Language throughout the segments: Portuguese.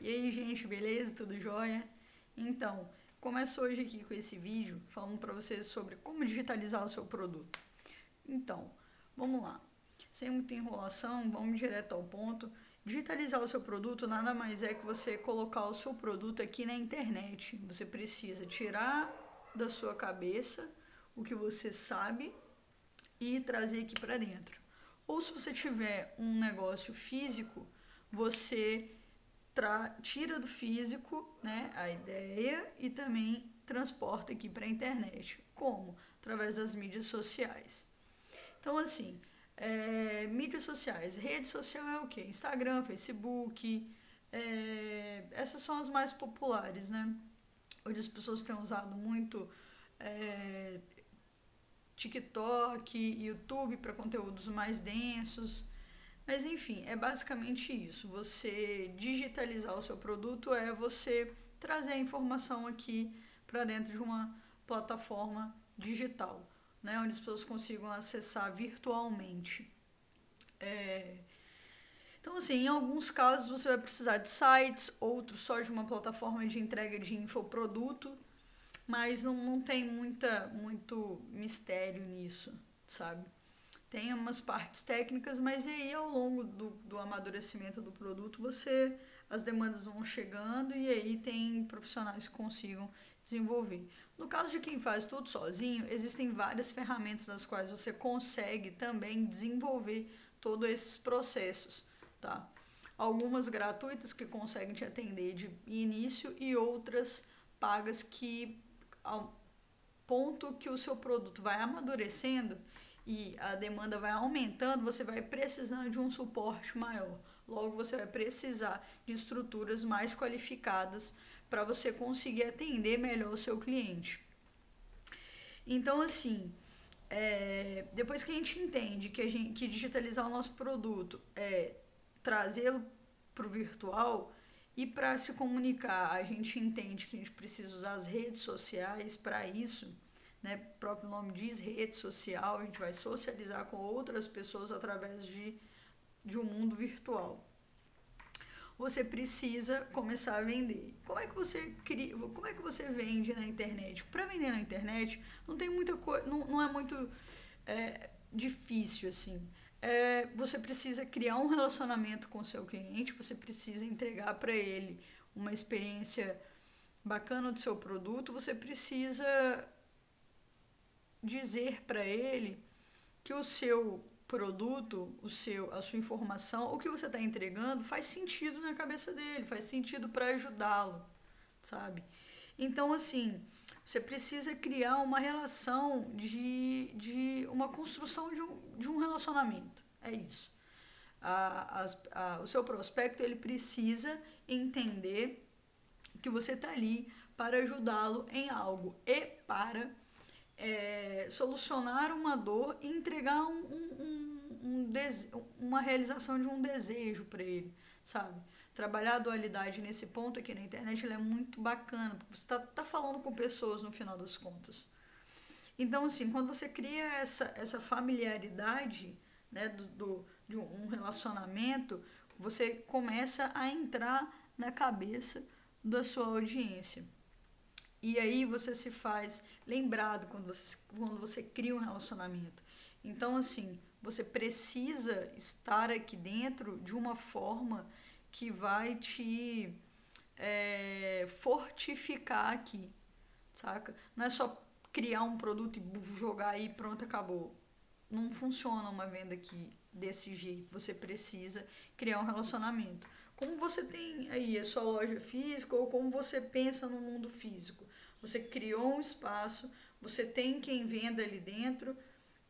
E aí, gente, beleza? Tudo jóia? Então, começo hoje aqui com esse vídeo falando para vocês sobre como digitalizar o seu produto. Então, vamos lá. Sem muita enrolação, vamos direto ao ponto. Digitalizar o seu produto nada mais é que você colocar o seu produto aqui na internet. Você precisa tirar da sua cabeça o que você sabe e trazer aqui para dentro. Ou se você tiver um negócio físico, você tira do físico né, a ideia e também transporta aqui para a internet. Como? Através das mídias sociais. Então, assim, é, mídias sociais, rede social é o que? Instagram, Facebook, é, essas são as mais populares, né? Hoje as pessoas têm usado muito é, TikTok, YouTube para conteúdos mais densos. Mas enfim, é basicamente isso. Você digitalizar o seu produto é você trazer a informação aqui para dentro de uma plataforma digital, né, onde as pessoas consigam acessar virtualmente. É... Então, assim, em alguns casos você vai precisar de sites, outros só de uma plataforma de entrega de infoproduto, mas não, não tem muita, muito mistério nisso, sabe? Tem umas partes técnicas, mas aí ao longo do, do amadurecimento do produto você as demandas vão chegando e aí tem profissionais que consigam desenvolver. No caso de quem faz tudo sozinho, existem várias ferramentas nas quais você consegue também desenvolver todos esses processos, tá? Algumas gratuitas que conseguem te atender de início e outras pagas que ao ponto que o seu produto vai amadurecendo, e a demanda vai aumentando, você vai precisando de um suporte maior. Logo, você vai precisar de estruturas mais qualificadas para você conseguir atender melhor o seu cliente. Então, assim, é, depois que a gente entende que, a gente, que digitalizar o nosso produto é trazê-lo para o virtual e para se comunicar, a gente entende que a gente precisa usar as redes sociais para isso né, o próprio nome diz, rede social, a gente vai socializar com outras pessoas através de, de um mundo virtual. Você precisa começar a vender. Como é que você cria, como é que você vende na internet? Para vender na internet não tem muita coisa, não, não é muito é, difícil assim. É, você precisa criar um relacionamento com o seu cliente, você precisa entregar para ele uma experiência bacana do seu produto, você precisa dizer para ele que o seu produto, o seu, a sua informação, o que você está entregando faz sentido na cabeça dele, faz sentido para ajudá-lo, sabe? Então, assim, você precisa criar uma relação de, de uma construção de um, de um relacionamento. É isso. A, as, a, o seu prospecto ele precisa entender que você está ali para ajudá-lo em algo e para é, solucionar uma dor e entregar um, um, um uma realização de um desejo para ele, sabe? Trabalhar a dualidade nesse ponto aqui na internet é muito bacana, porque você está tá falando com pessoas no final das contas. Então, assim, quando você cria essa, essa familiaridade né, do, do, de um relacionamento, você começa a entrar na cabeça da sua audiência. E aí você se faz lembrado quando você, quando você cria um relacionamento. Então, assim, você precisa estar aqui dentro de uma forma que vai te é, fortificar aqui, saca? Não é só criar um produto e jogar aí pronto, acabou. Não funciona uma venda aqui desse jeito. Você precisa criar um relacionamento como você tem aí a sua loja física ou como você pensa no mundo físico. Você criou um espaço, você tem quem venda ali dentro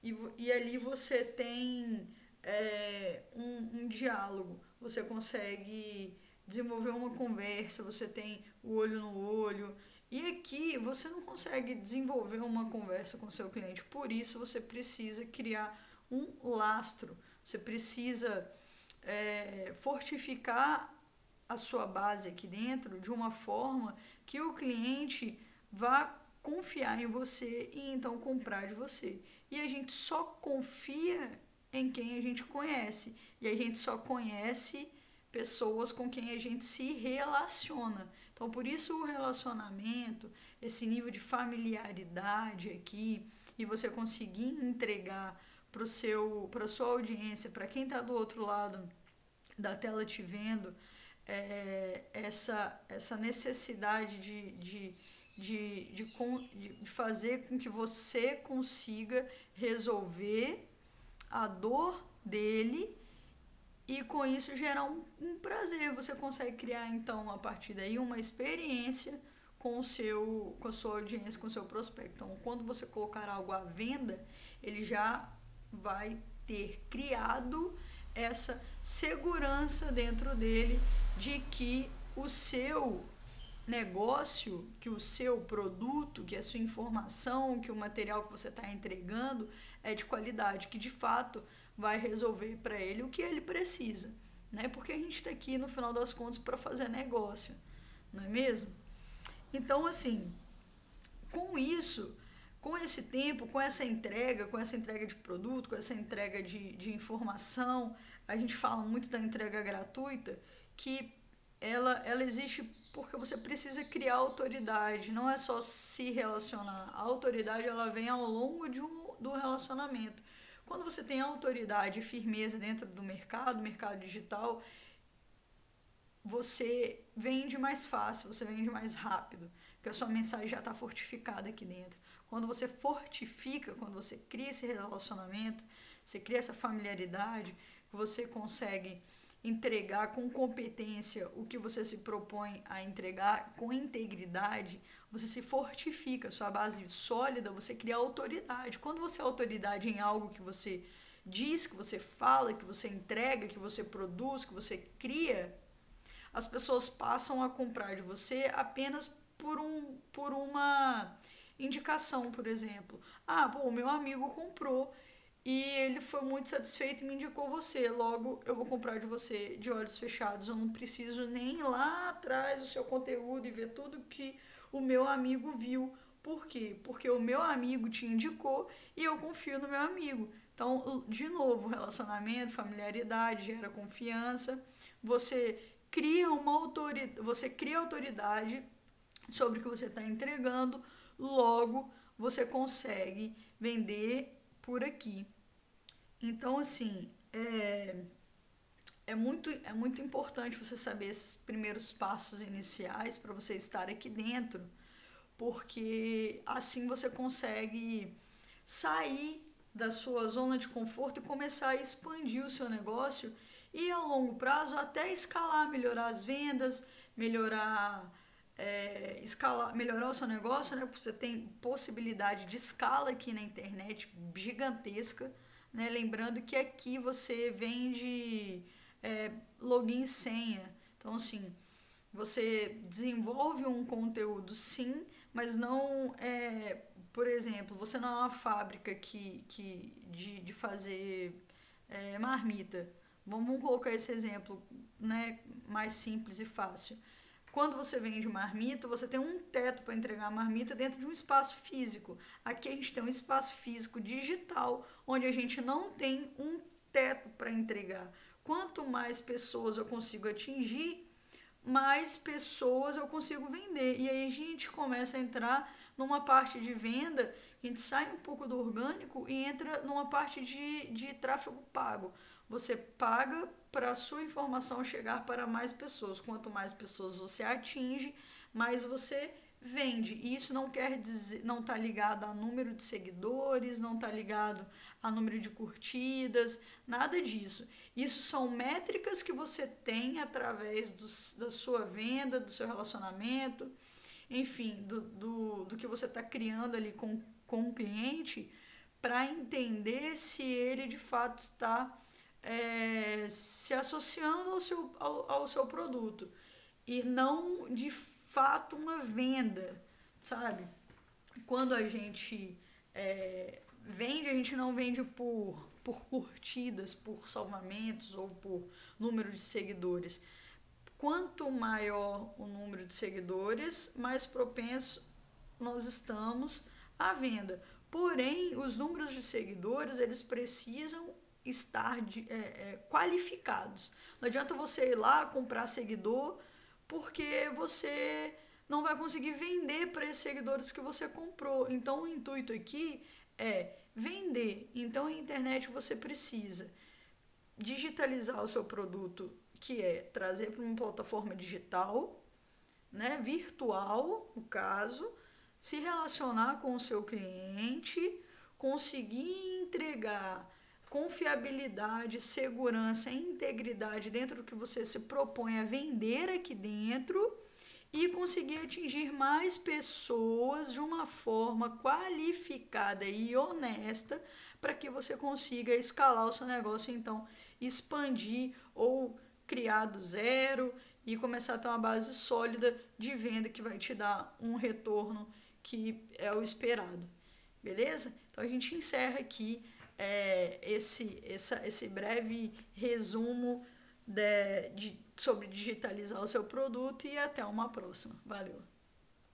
e, e ali você tem é, um, um diálogo, você consegue desenvolver uma conversa, você tem o olho no olho. E aqui você não consegue desenvolver uma conversa com seu cliente, por isso você precisa criar um lastro, você precisa é, fortificar a sua base aqui dentro de uma forma que o cliente vá confiar em você e então comprar de você. E a gente só confia em quem a gente conhece. E a gente só conhece pessoas com quem a gente se relaciona. Então, por isso o relacionamento, esse nível de familiaridade aqui, e você conseguir entregar para seu para sua audiência, para quem está do outro lado da tela te vendo, é, essa, essa necessidade de, de, de, de, de fazer com que você consiga resolver a dor dele e com isso gerar um, um, prazer. Você consegue criar então a partir daí uma experiência com o seu com a sua audiência, com o seu prospecto. Então, quando você colocar algo à venda, ele já vai ter criado essa segurança dentro dele de que o seu negócio, que o seu produto, que a sua informação, que o material que você está entregando é de qualidade, que de fato vai resolver para ele o que ele precisa, né? Porque a gente está aqui no final das contas para fazer negócio, não é mesmo? Então, assim, com isso, com esse tempo, com essa entrega, com essa entrega de produto, com essa entrega de, de informação, a gente fala muito da entrega gratuita, que ela, ela existe porque você precisa criar autoridade, não é só se relacionar. A autoridade ela vem ao longo de um, do relacionamento. Quando você tem autoridade e firmeza dentro do mercado, mercado digital, você vende mais fácil, você vende mais rápido, porque a sua mensagem já está fortificada aqui dentro. Quando você fortifica, quando você cria esse relacionamento, você cria essa familiaridade, você consegue entregar com competência o que você se propõe a entregar, com integridade, você se fortifica, sua base sólida, você cria autoridade. Quando você é autoridade em algo que você diz, que você fala, que você entrega, que você produz, que você cria, as pessoas passam a comprar de você apenas por, um, por uma indicação, por exemplo. Ah, o meu amigo comprou e ele foi muito satisfeito e me indicou você. Logo, eu vou comprar de você de olhos fechados. Eu não preciso nem ir lá atrás do seu conteúdo e ver tudo que o meu amigo viu. Por quê? Porque o meu amigo te indicou e eu confio no meu amigo. Então, de novo, relacionamento, familiaridade, gera confiança. Você cria uma autoridade, você cria autoridade sobre o que você está entregando, logo você consegue vender por aqui. Então, assim, é, é, muito, é muito importante você saber esses primeiros passos iniciais para você estar aqui dentro, porque assim você consegue sair da sua zona de conforto e começar a expandir o seu negócio e ao longo prazo até escalar, melhorar as vendas, melhorar é, escalar, melhorar o seu negócio, né? Você tem possibilidade de escala aqui na internet gigantesca, né? Lembrando que aqui você vende é, login e senha. Então, assim, você desenvolve um conteúdo sim, mas não é, por exemplo, você não é uma fábrica que, que de, de fazer é, marmita. Vamos colocar esse exemplo né, mais simples e fácil. Quando você vende marmita, você tem um teto para entregar a marmita dentro de um espaço físico. Aqui a gente tem um espaço físico digital, onde a gente não tem um teto para entregar. Quanto mais pessoas eu consigo atingir, mais pessoas eu consigo vender. E aí a gente começa a entrar numa parte de venda, a gente sai um pouco do orgânico e entra numa parte de, de tráfego pago. Você paga para a sua informação chegar para mais pessoas. Quanto mais pessoas você atinge, mais você vende. E isso não quer dizer, não está ligado a número de seguidores, não está ligado a número de curtidas, nada disso. Isso são métricas que você tem através do, da sua venda, do seu relacionamento, enfim, do, do, do que você está criando ali com, com o cliente, para entender se ele de fato está é, se associando ao seu, ao, ao seu produto e não de fato uma venda, sabe? Quando a gente é, vende, a gente não vende por, por curtidas, por salvamentos ou por número de seguidores. Quanto maior o número de seguidores, mais propenso nós estamos à venda. Porém, os números de seguidores, eles precisam estar de, é, é, qualificados. Não adianta você ir lá comprar seguidor porque você não vai conseguir vender para esses seguidores que você comprou. Então, o intuito aqui é vender. Então, a internet você precisa digitalizar o seu produto, que é trazer para uma plataforma digital, né, virtual, no caso, se relacionar com o seu cliente, conseguir entregar confiabilidade, segurança integridade dentro do que você se propõe a vender aqui dentro e conseguir atingir mais pessoas de uma forma qualificada e honesta para que você consiga escalar o seu negócio, então expandir ou criar do zero e começar a ter uma base sólida de venda que vai te dar um retorno que é o esperado. Beleza? Então a gente encerra aqui é, esse, essa, esse breve resumo de, de, sobre digitalizar o seu produto e até uma próxima. Valeu!